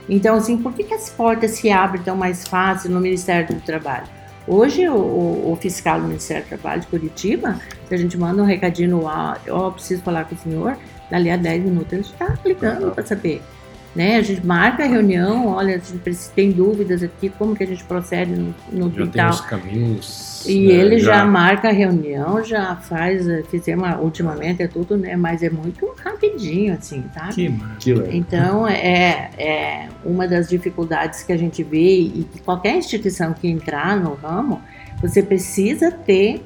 Então, assim, por que, que as portas se abrem tão mais fácil no Ministério do Trabalho? Hoje, o, o, fiscal do Ministério do Trabalho de Curitiba, se a gente manda um recadinho no ar, ó, oh, preciso falar com o senhor, dali a 10 minutos ele está ligando para saber. Né? A gente marca a reunião, olha, a gente tem dúvidas aqui, como que a gente procede no, no já Tem os caminhos. E né, ele já... já... marca a reunião, já faz, eh, fizemos ultimamente é tudo, né? Mas é muito rapidinho, assim, sabe? Que maravilha. Então é, é uma das dificuldades que a gente vê e que qualquer instituição que entrar no ramo, você precisa ter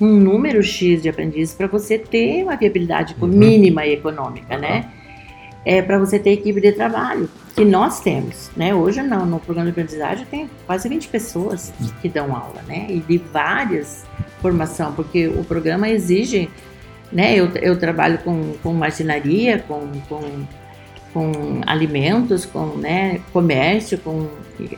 um número X de aprendizes para você ter uma viabilidade uhum. mínima e econômica, uhum. né? É para você ter equipe de trabalho, que nós temos, né? Hoje não, no programa de aprendizagem tem quase 20 pessoas que dão aula, né? E de várias formação, porque o programa exige, né? Eu, eu trabalho com, com marcenaria, com, com com alimentos, com né, comércio, com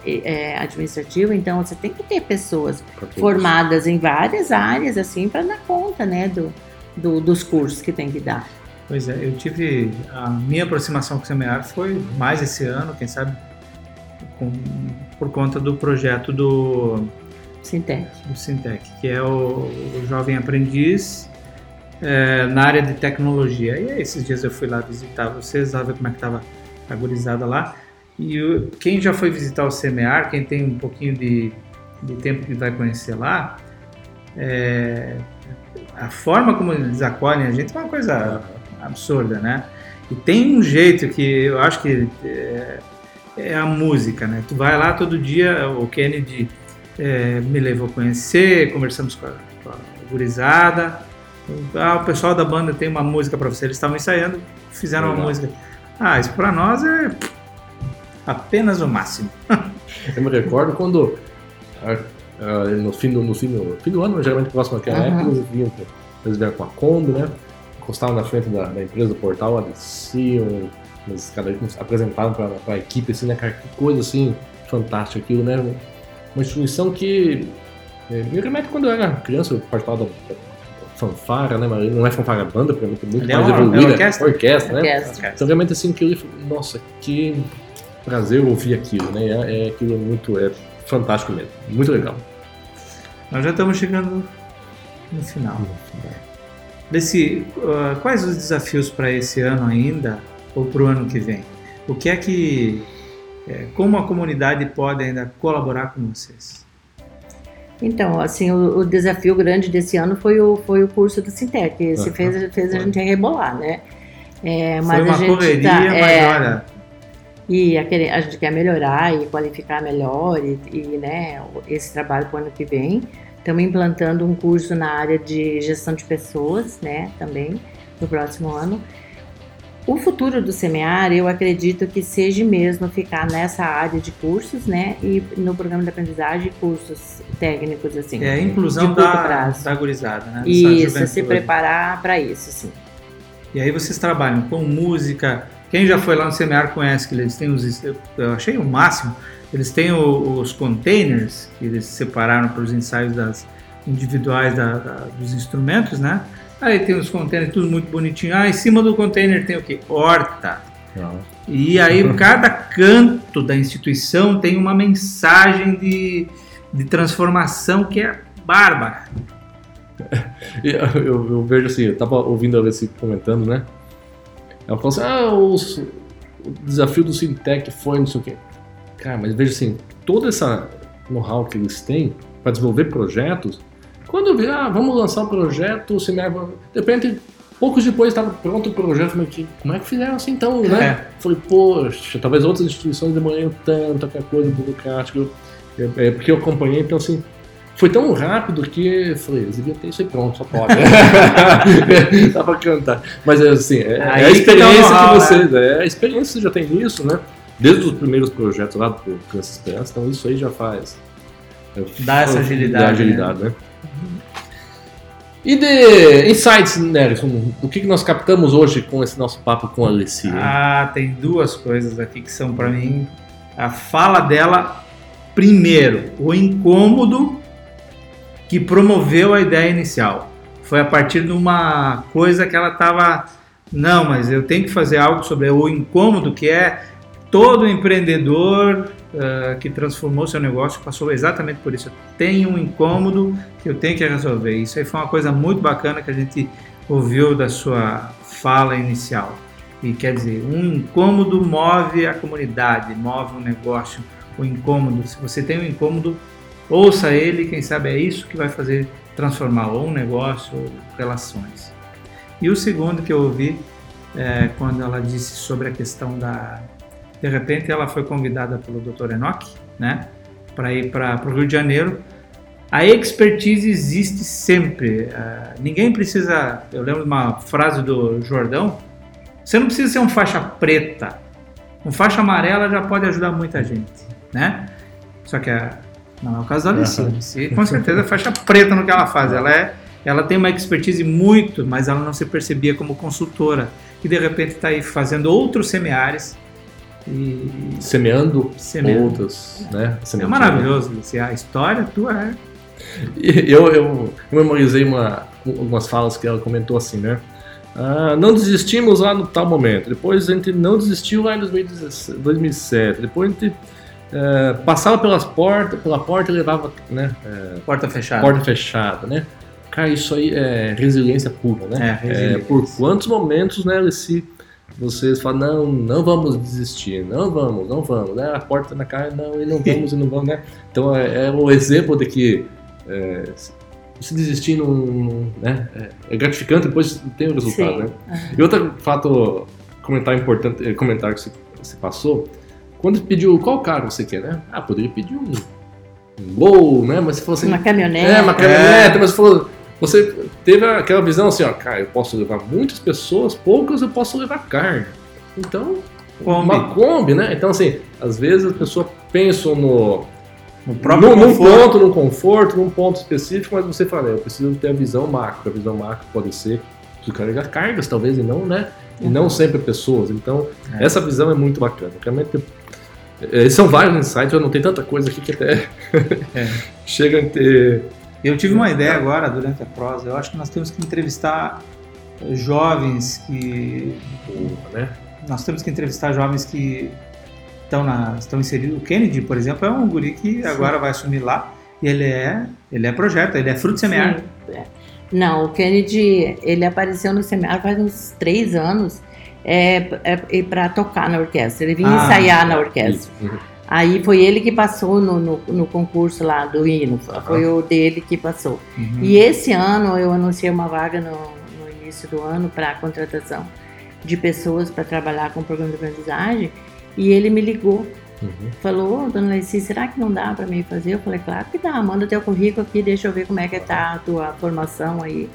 é, administrativo, então você tem que ter pessoas formadas em várias áreas assim para dar conta né, do, do, dos cursos que tem que dar. Pois é, eu tive a minha aproximação com o seminário foi mais esse ano, quem sabe com, por conta do projeto do Sintec, do Sintec que é o, o jovem aprendiz é, na área de tecnologia. E aí, esses dias eu fui lá visitar vocês, lá ver como é que estava a gurizada lá. E eu, quem já foi visitar o CMEAR, quem tem um pouquinho de, de tempo que vai conhecer lá, é, a forma como eles acolhem a gente é uma coisa absurda, né? E tem um jeito que eu acho que é, é a música, né? Tu vai lá todo dia, o Kennedy é, me levou a conhecer, conversamos com a, com a gurizada, ah, o pessoal da banda tem uma música para você. Eles estavam ensaiando, fizeram Legal. uma música. Ah, isso para nós é apenas o máximo. Eu me recordo quando no, fim do, no, fim do, fim do ano, geralmente próximo àquela uhum. época, eles vinham, eles vieram com a Kombi, né? Encostavam na frente da, da empresa do portal, desciam, eles cada vez apresentavam para a equipe, assim, né, cara? Que coisa assim fantástica aquilo, né? uma instituição que é, me remete quando eu era criança, eu participava da, da fanfara, né? Mas não é fanfara banda, porque é muito, é mais uma- é evoluída. orquestra? orquestra, né? Orquestra. Então realmente assim, aquilo, ali, nossa, que prazer ouvir aquilo, né? É, é aquilo é muito, é fantástico mesmo, muito legal. Nós já estamos chegando no final. Desse, ah, quais os desafios para esse ano ainda ou para o ano que vem? O que é que, eh, como a comunidade pode ainda colaborar com vocês? Então, assim, o, o desafio grande desse ano foi o, foi o curso do Sintec. Esse Aham. fez, fez a Foi. gente rebolar, né? É, Foi mas uma a gente correria, tá- mas é, olha, E a, a gente quer melhorar e qualificar melhor e, e, né, esse trabalho para o ano que vem. Estamos implantando um curso na área de gestão de pessoas, né, também, no próximo ano. O futuro do Semear, eu acredito que seja mesmo ficar nessa área de cursos, né, e no programa de aprendizagem, cursos técnicos, assim. é a inclusão da, prazo. da gurizada, né? Isso, se juventude. preparar para isso, sim. E aí vocês trabalham com música. Quem já foi lá no Semear conhece que eles têm os. Eu achei o máximo. Eles têm o- os containers que eles separaram para os ensaios das individuais da- da- dos instrumentos, né? Aí tem os containers tudo muito bonitinho. Ah, em cima do container tem o quê? Horta. E aí cada canto da instituição tem uma mensagem de, de transformação que é bárbara. Eu, eu- vejo assim, eu tava ouvindo a Alessi comentando, né? Ela falou assim, ah, os- o desafio do Sintec foi não sei o quê. Cara, mas veja assim, toda essa know-how que eles têm para desenvolver projetos, quando eu vi, ah, vamos lançar um projeto, o Semear, de repente, poucos depois estava pronto o projeto, falei, "Que- como é que fizeram assim então, né? É. Falei, poxa, talvez outras instituições demorem tanto, aquela coisa burocrática, é, é porque eu acompanhei, então assim, foi tão rápido que falei, eles deviam ter isso aí pronto, só pode. Dá pra cantar. Mas é assim, é, é a que tá experiência que know-how, vocês, é a experiência que você já tem nisso, né? Desde os primeiros projetos lá do Criança Esperança, então isso aí já faz. é, Dá essa agilidade, Dá agilidade, né? E de insights, Nelson, o que que nós captamos hoje com esse nosso papo com a Alessia? Ah, tem duas coisas aqui que são para mim a fala dela primeiro, o incômodo que promoveu a ideia inicial. Foi a partir de uma coisa que ela estava não, mas eu tenho que fazer algo sobre o incômodo que é todo empreendedor ah, que transformou seu negócio passou exatamente por isso. Tenho um incômodo que eu tenho que resolver. Isso aí foi uma coisa muito bacana que a gente ouviu da sua fala inicial. E quer dizer, um incômodo move a comunidade, move o negócio. O incômodo, se você tem um incômodo, ouça ele, quem sabe é isso que vai fazer transformar ou um negócio ou relações. E o segundo que eu ouvi é quando ela disse sobre a questão da. De repente ela foi convidada pelo Dr. Enoch, né, para ir para o Rio de Janeiro. A expertise existe sempre. ah, ninguém precisa. Eu lembro de uma frase do Jordão: você não precisa ser um faixa preta. Um faixa amarela já pode ajudar muita gente, né? Só que a, não é o caso da Alice. Alice, com certeza é faixa preta no que ela faz. Ela é, ela tem uma expertise muito, mas ela não se percebia como consultora. E de repente está aí fazendo outros semiares e Semeando, Semeando. outras, né? é Sementinha. maravilhoso. Alice. A história tua é Eu, eu, eu memorizei uma, algumas falas que ela comentou assim, né? Ah, não desistimos lá no tal momento. Depois a gente não desistiu lá em 2017, 2007. Depois a gente eh, passava pelas portas, pela porta e levava, né? eh, porta fechada. porta fechada, né? Cara, isso aí é resiliência pura, né? É, resiliência. por quantos momentos, né, se vocês falam, não, não vamos desistir, não vamos, não vamos, né? A porta na cara, não, e não vamos, e não vamos, né? Então é, é o exemplo de que é, se desistir não, não- né? é, é gratificante, depois tem o resultado, Sim. né? E outro fato, comentário importante, eh, comentário que você, passou, quando pediu qual carro você quer, né? Ah, poderia pedir um, um Gol, né? Mas você falou assim, Uma caminhonete. é, uma caminhonete, mas você falou, você teve aquela visão assim, ó, cara, eu posso levar muitas pessoas, poucas eu posso levar carne. Então, Kombi. uma Kombi, né? Então, assim, às vezes as pessoas pensam no, No próprio num, num ponto, num conforto, num ponto específico, mas você fala, eu preciso ter a visão macro. A visão macro pode ser de carregar cargas, talvez, e não, né? E não sempre pessoas. Então, É. essa visão é muito bacana. Realmente, É, são vários insights, eu não tenho tanta coisa aqui que até É. chega a ter. Eu tive uma ideia agora durante a prosa. Eu acho que nós temos que entrevistar eh, jovens que. Né? Nós temos que entrevistar jovens que estão, na, estão inseridos. O Kennedy, por exemplo, é um guri que agora vai assumir lá. E ele é, ele é projeto, ele é fruto semear. Sim, é. Não, o Kennedy, ele apareceu no seminário faz uns três anos é, é, para tocar na orquestra. Ele vinha Ah, ensaiar na orquestra. Isso. Aí foi ele que passou no, no, no concurso lá do hino, foi o dele que passou. Uhum. E esse ano eu anunciei uma vaga no, no início do ano para contratação de pessoas para trabalhar com o programa de aprendizagem e ele me ligou, Uhum. falou, "Ô, dona Leci, será que não dá para mim fazer? Eu falei, claro que dá, manda teu currículo aqui, deixa eu ver como é que tá a tua formação aí.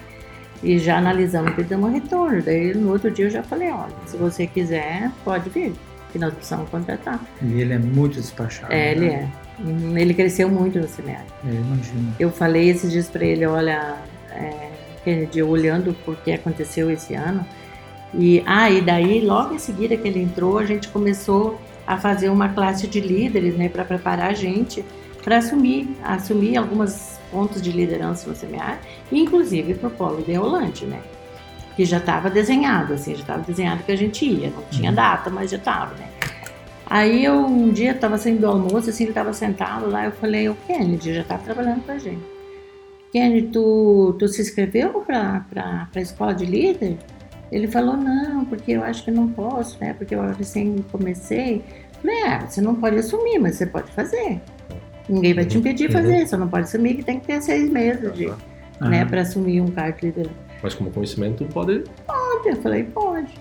E já analisamos que damos um retorno. Daí no outro dia eu já falei, olha, se você quiser, pode vir, que nós precisamos contratar. E ele é muito despachado. É, ele né? é. Hum, Ele cresceu muito no seminário. É, imagino. Eu falei esses dias para ele, olha, é, Kennedy, olhando por que aconteceu esse ano. E, ah, e daí, logo em seguida que ele entrou, a gente começou a fazer uma classe de líderes, né, para preparar a gente para assumir, assumir alguns pontos de liderança no seminário, inclusive para o polo de Rolante, né, que já estava desenhado, assim, já estava desenhado que a gente ia, não tinha data, mas já estava, né. Aí eu um dia estava saindo do almoço, assim, ele estava sentado lá, eu falei, o Kennedy já está trabalhando com a gente. Kennedy, tu, tu se inscreveu para a escola de líder? Ele falou, não, porque eu acho que não posso, né? Porque eu recém comecei. Falei, é, você não pode assumir, mas você pode fazer. Ninguém vai te impedir de fazer, você não pode assumir que tem que ter seis meses de, né, Aham. para assumir um cargo de liderança. Mas como conhecimento pode. Pode, eu falei, pode.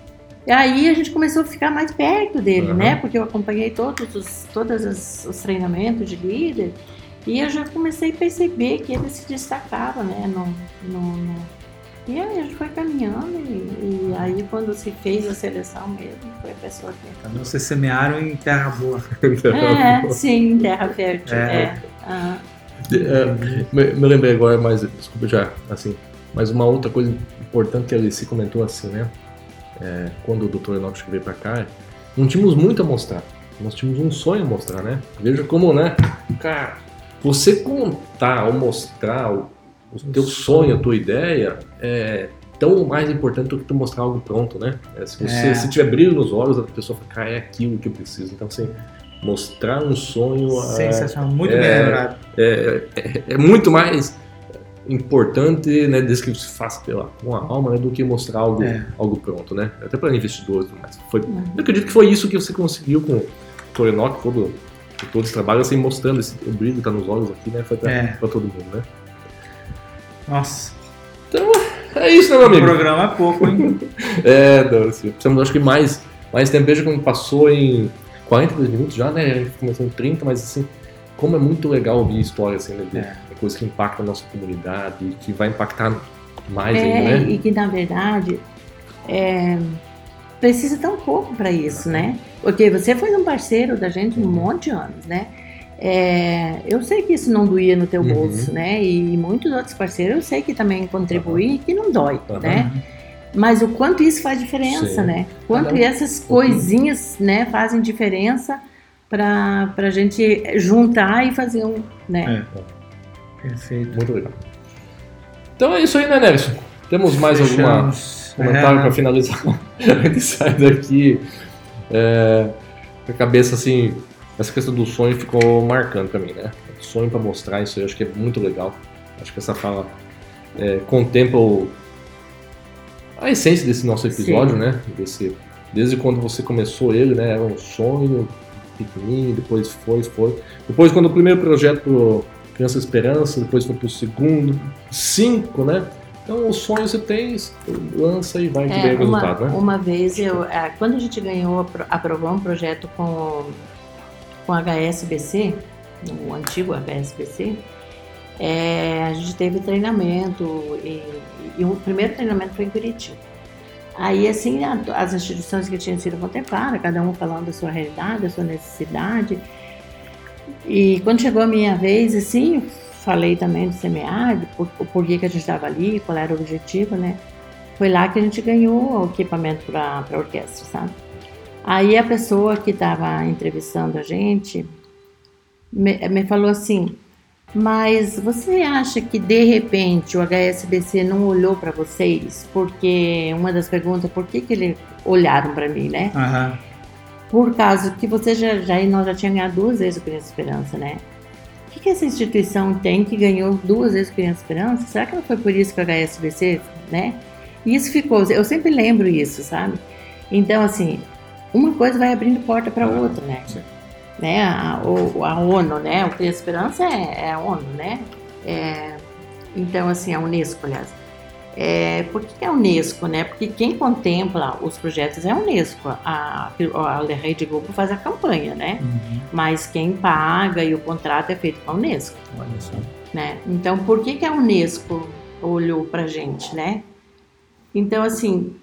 E aí a gente começou a ficar mais perto dele, Aham. né? Porque eu acompanhei todos os, todos os, os treinamentos de líder e eu já comecei a perceber que ele se destacava, né? No, no, no- E aí a gente foi caminhando e, e aí quando se fez a seleção mesmo, foi a pessoa que... Então vocês semearam em terra boa. É, sim, terra fértil, É. é. É, me, me lembrei agora, mas desculpa já, assim, mas uma outra coisa importante que a Alice comentou assim, né? É, quando o Dr. Enoch veio pra cá, não tínhamos muito a mostrar. Nós tínhamos um sonho a mostrar, né? Veja como, né? Cara, você contar ou mostrar o, o teu sonho, a tua ideia, é tão mais importante do que tu mostrar algo pronto, né? É, se você É. se tiver brilho nos olhos, a pessoa fala, cara, é aquilo que eu preciso. Então, assim, mostrar um sonho é, Sensacional, muito é, bem lembrado. é, é- é muito mais importante, né, desde que se faça pela, com a alma, né, do que mostrar algo, É. algo pronto, né? Até para investidores, mas foi, Uhum. eu acredito que foi isso que você conseguiu com o Torenoc, todo, com todo esse trabalho, assim, mostrando esse, o brilho que tá nos olhos aqui, né, foi pra, É. todo mundo, né? Nossa, É isso, né, meu o amigo? programa é pouco, hein? É, não, assim, precisamos, acho que mais, mais tempo, veja como passou em 42 minutos já, né, a gente começou em 30, mas assim, como é muito legal ouvir história, assim, né, de, É. coisa que impacta a nossa comunidade e que vai impactar mais É, ainda, né? e que na verdade é, precisa tão pouco para isso, né? Porque você foi um parceiro da gente um monte de anos, né? É, eu sei que isso não doía no teu Uhum. bolso, né? E muitos outros parceiros eu sei que também contribuem e que não dói, né? Mas o quanto isso faz diferença, Sim. né? Quanto Cada essas coisinhas, né, fazem diferença para a gente juntar e fazer um, né? Perfeito. Muito legal. Então é isso aí, né, Nelson? Temos mais algum Fechamos. comentário É, para finalizar? a gente sai daqui é, a cabeça assim. Essa questão do sonho ficou marcando para mim, né? Sonho para mostrar isso aí, acho que é muito legal. Acho que essa fala é, contempla o- a essência desse nosso episódio, Sim. né? Desse, desde quando você começou ele, né? Era um sonho pequenininho, depois foi, foi. Depois, quando o primeiro projeto pro Criança Esperança, depois foi pro segundo, cinco, né? Então, o sonho você tem, lança e vai que É, vem o uma, resultado, né? uma vez, eu, ah, quando a gente ganhou, apro- aprovou um projeto com, com a HSBC, o antigo HSBC, é, a gente teve treinamento e, e o primeiro treinamento foi em Curitiba. Aí, assim, a- as instituições que tinham sido contempladas, cada um falando da sua realidade, da sua necessidade. E quando chegou a minha vez, assim, falei também do do por, o porquê que a gente estava ali, qual era o objetivo, né? Foi lá que a gente ganhou o equipamento para a orquestra, sabe? Aí a pessoa que estava entrevistando a gente me, me falou assim: mas você acha que de repente o HSBC não olhou para vocês? Porque uma das perguntas, por que, que eles olharam para mim, né? Aham. Por causa que você já, já nós já tínhamos ganhado duas vezes o Criança Esperança, né? O que, que essa instituição tem que ganhou duas vezes o Criança Esperança? Será que não foi por isso que o HSBC, né? E isso ficou, eu sempre lembro isso, sabe? Então, assim, uma coisa vai abrindo porta para outra, né? Sim. né? A, o- a ONU, né? O Criança Esperança é, é a ONU, né? É, então, assim, a Unesco, aliás. É, por que é a Unesco, né? Porque quem contempla os projetos é a Unesco. A, a Rede Globo faz a campanha, né? Uhum. Mas quem paga e o contrato é feito com a Unesco, Olha só. né? Então, por que, que a Unesco olhou pra gente, né? Então, assim,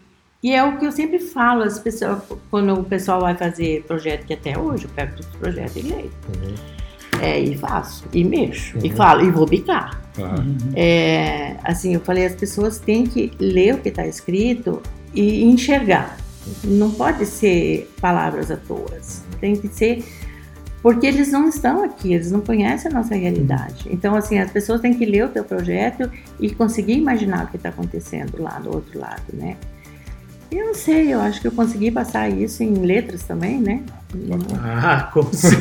e é o que eu sempre falo, as pessoas, quando o pessoal vai fazer projeto, que até hoje eu pego todos os projetos e leio. Uhum. É, e faço, e mexo, e Uhum. falo, e vou bicar. Uhum. É, assim, eu falei, as pessoas têm que ler o que está escrito e enxergar. Não pode ser palavras à toa. Tem que ser. Porque eles não estão aqui, eles não conhecem a nossa realidade. Então, assim, as pessoas têm que ler o teu projeto e conseguir imaginar o que está acontecendo lá do outro lado, né? Eu não sei, eu acho que eu consegui passar isso em letras também, né? Ah, conseguiu.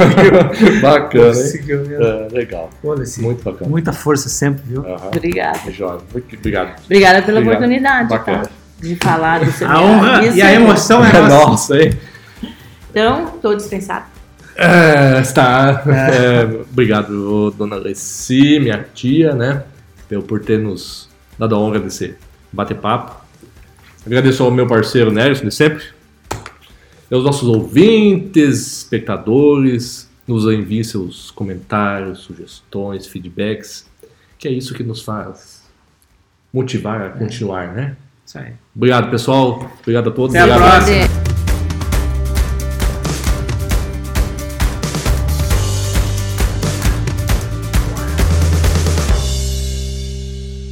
Bacana, hein? conseguiu mesmo. É, legal. Olha, esse- Muito bacana. muita força sempre, viu? Aham. Obrigada. Joia. Muito Obrigado. Obrigada pela Obrigado. oportunidade, Bacana. tá? De falar do seu A honra e a emoção é nossa. Nossa, hein? Então, estou dispensada. É, está. É, obrigado, dona Leci, minha tia, né? Pelo- Por ter nos dado a honra desse bate-papo. Agradeço ao meu parceiro Nelson, de sempre. E aos nossos ouvintes, espectadores. Nos enviem seus comentários, sugestões, feedbacks. Que é isso que nos faz motivar a continuar, né? Isso aí. Obrigado, pessoal. Obrigado a todos. Até a Obrigado. próxima. Pode-